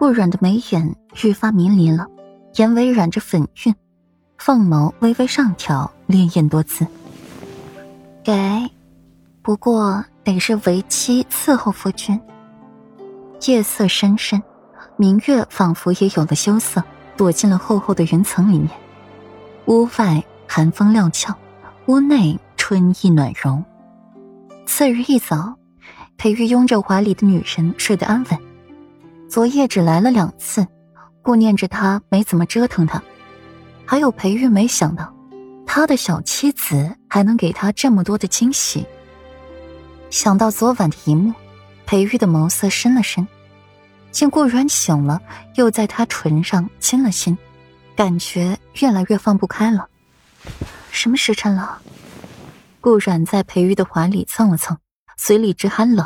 顾软的眉眼愈发迷离了，眼尾染着粉晕，凤眸微微上挑，潋滟多姿。给，不过得是为妻伺候夫君。夜色深深，明月仿佛也有了羞涩，躲进了厚厚的云层里面。屋外寒风料峭，屋内春意暖融。次日一早，裴玉拥着怀里的女人睡得安稳。昨夜只来了两次，顾念着他没怎么折腾他。还有裴玉没想到，他的小妻子还能给他这么多的惊喜。想到昨晚的一幕，裴玉的眸色深了深，见顾软醒了，又在他唇上亲了亲，感觉越来越放不开了。什么时辰了？顾软在裴玉的怀里蹭了蹭，嘴里直喊冷。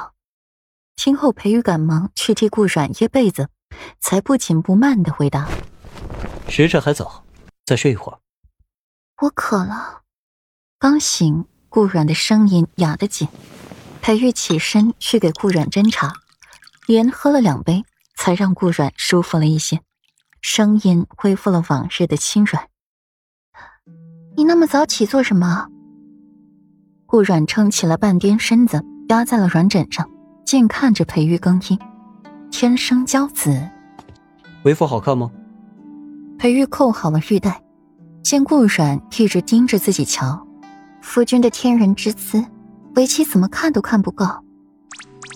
听后，裴玉赶忙去替顾软掖被子，才不紧不慢的回答：“时辰还早，再睡一会儿。”我渴了。刚醒，顾软的声音哑得紧。裴玉起身去给顾软斟茶，连喝了两杯，才让顾软舒服了一些，声音恢复了往日的轻软。你那么早起做什么？顾软撑起了半边身子，压在了软枕上。竟看着裴玉更衣，天生骄子，为夫好看吗？裴玉扣好了玉带，见顾软一直盯着自己瞧，夫君的天人之姿，为妻怎么看都看不够。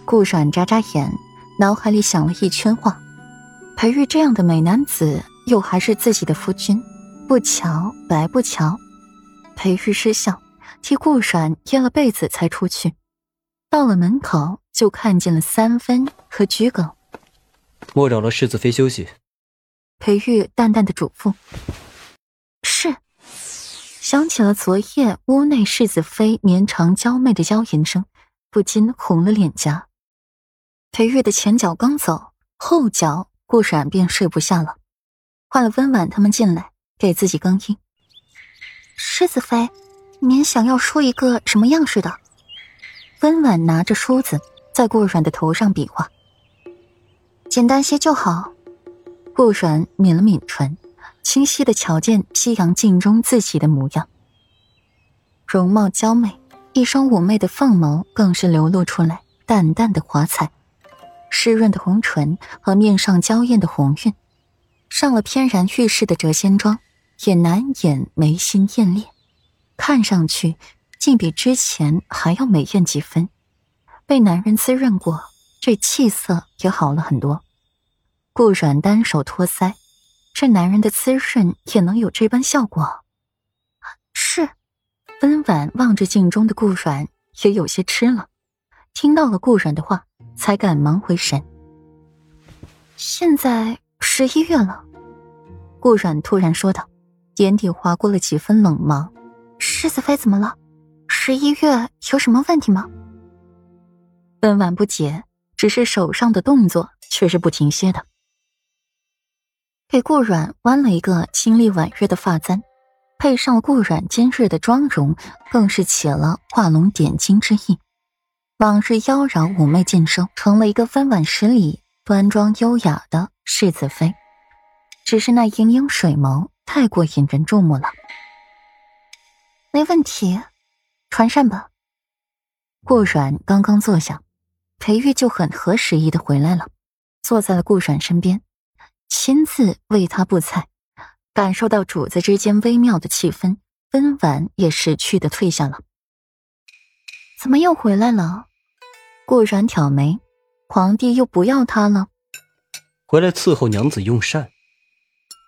顾软眨眨眼，脑海里想了一圈话：裴玉这样的美男子，又还是自己的夫君，不瞧白不瞧。裴玉失笑，替顾软掖了被子，才出去。到了门口。就看见了三分和桔梗，莫扰了世子妃休息。裴玉淡淡的嘱咐。是，想起了昨夜屋内世子妃绵长娇媚的娇吟声，不禁红了脸颊。裴玉的前脚刚走，后脚顾冉便睡不下了，唤了温婉他们进来给自己更衣。世子妃，您想要梳一个什么样式的？温婉拿着梳子。在顾软的头上比划，简单些就好。顾软抿了抿唇，清晰的瞧见夕阳镜中自己的模样，容貌娇媚，一双妩媚的凤眸更是流露出来淡淡的华彩，湿润的红唇和面上娇艳的红晕，上了翩然欲试的谪仙妆，也难掩眉心艳丽，看上去竟比之前还要美艳几分。被男人滋润过，这气色也好了很多。顾软单手托腮，这男人的滋润也能有这般效果？是。温婉望着镜中的顾软，也有些吃了。听到了顾软的话，才赶忙回神。现在十一月了，顾软突然说道，眼底划过了几分冷芒。世子妃怎么了？十一月有什么问题吗？温婉不解，只是手上的动作却是不停歇的。给顾软弯了一个清丽婉约的发簪，配上顾软今日的妆容，更是起了画龙点睛之意。往日妖娆妩媚尽收，成了一个温婉十里、端庄优雅的世子妃。只是那盈盈水眸太过引人注目了。没问题，传膳吧。顾软刚刚坐下。裴玉就很合时宜的回来了，坐在了顾阮身边，亲自为他布菜。感受到主子之间微妙的气氛，温婉也识趣的退下了。怎么又回来了？顾阮挑眉，皇帝又不要他了？回来伺候娘子用膳。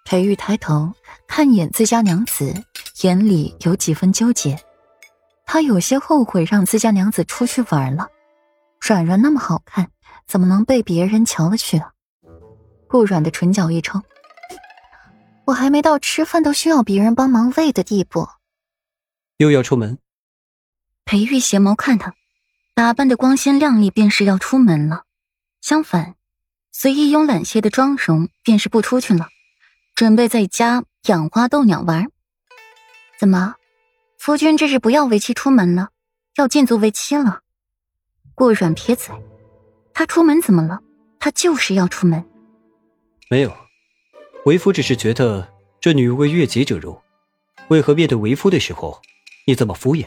裴玉抬头看眼自家娘子，眼里有几分纠结。他有些后悔让自家娘子出去玩了。软软那么好看，怎么能被别人瞧了去啊？顾软的唇角一抽，我还没到吃饭都需要别人帮忙喂的地步。又要出门？裴玉斜眸看他，打扮的光鲜亮丽，便是要出门了；相反，随意慵懒些的妆容，便是不出去了，准备在家养花逗鸟玩。怎么，夫君这是不要为妻出门了，要禁足为妻了？顾软撇嘴，他出门怎么了？他就是要出门。没有，为夫只是觉得这女为悦己者容，为何面对为夫的时候，你这么敷衍？